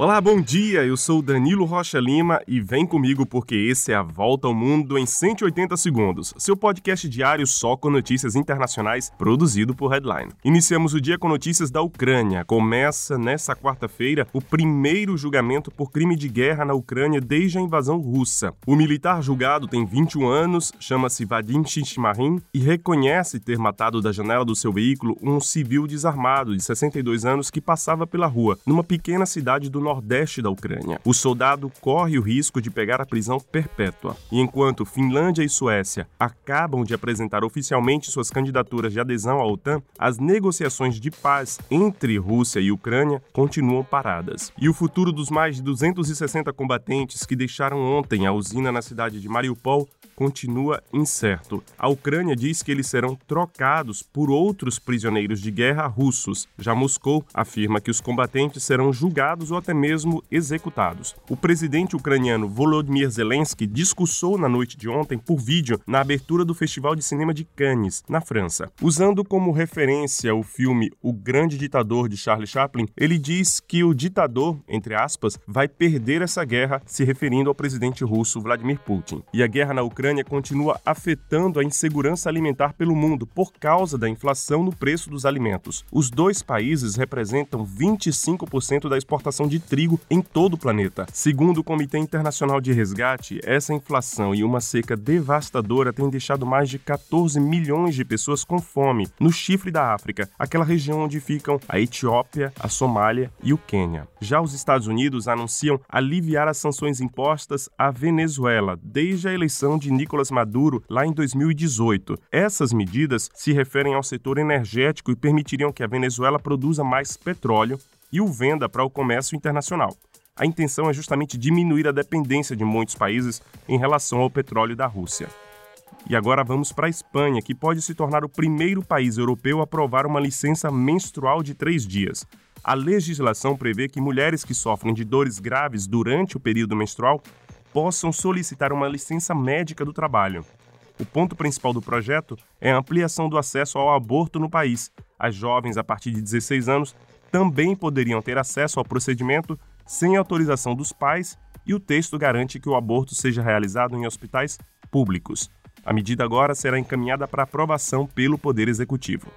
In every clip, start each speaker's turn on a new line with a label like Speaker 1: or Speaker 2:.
Speaker 1: Olá, bom dia. Eu sou Danilo Rocha Lima e vem comigo porque esse é a Volta ao Mundo em 180 segundos, seu podcast diário só com notícias internacionais, produzido por Headline. Iniciamos o dia com notícias da Ucrânia. Começa nesta quarta-feira o primeiro julgamento por crime de guerra na Ucrânia desde a invasão russa. O militar julgado tem 21 anos, chama-se Vadim Shishmarin e reconhece ter matado da janela do seu veículo um civil desarmado de 62 anos que passava pela rua, numa pequena cidade do nordeste da Ucrânia. O soldado corre o risco de pegar a prisão perpétua. E enquanto Finlândia e Suécia acabam de apresentar oficialmente suas candidaturas de adesão à OTAN, as negociações de paz entre Rússia e Ucrânia continuam paradas. E o futuro dos mais de 260 combatentes que deixaram ontem a usina na cidade de Mariupol continua incerto. A Ucrânia diz que eles serão trocados por outros prisioneiros de guerra russos. Já Moscou afirma que os combatentes serão julgados ou até mesmo executados. O presidente ucraniano Volodymyr Zelensky discursou na noite de ontem por vídeo na abertura do Festival de Cinema de Cannes, na França. Usando como referência o filme O Grande Ditador de Charlie Chaplin, ele diz que o ditador, entre aspas, vai perder essa guerra, se referindo ao presidente russo Vladimir Putin. E a guerra na Ucrânia continua afetando a insegurança alimentar pelo mundo por causa da inflação no preço dos alimentos. Os dois países representam 25% da exportação de trigo em todo o planeta. Segundo o Comitê Internacional de Resgate, essa inflação e uma seca devastadora têm deixado mais de 14 milhões de pessoas com fome no chifre da África, aquela região onde ficam a Etiópia, a Somália e o Quênia. Já os Estados Unidos anunciam aliviar as sanções impostas à Venezuela desde a eleição de Nicolás Maduro lá em 2018. Essas medidas se referem ao setor energético e permitiriam que a Venezuela produza mais petróleo e o venda para o comércio internacional. A intenção é justamente diminuir a dependência de muitos países em relação ao petróleo da Rússia. E agora vamos para a Espanha, que pode se tornar o primeiro país europeu a aprovar uma licença menstrual de três dias. A legislação prevê que mulheres que sofrem de dores graves durante o período menstrual possam solicitar uma licença médica do trabalho. O ponto principal do projeto é a ampliação do acesso ao aborto no país. As jovens a partir de 16 anos também poderiam ter acesso ao procedimento sem autorização dos pais e o texto garante que o aborto seja realizado em hospitais públicos. A medida agora será encaminhada para aprovação pelo Poder Executivo.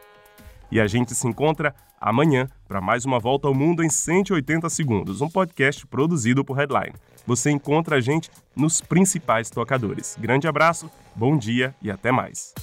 Speaker 1: E a gente se encontra amanhã para mais uma volta ao mundo em 180 segundos, um podcast produzido por Headline. Você encontra a gente nos principais tocadores. Grande abraço, bom dia e até mais.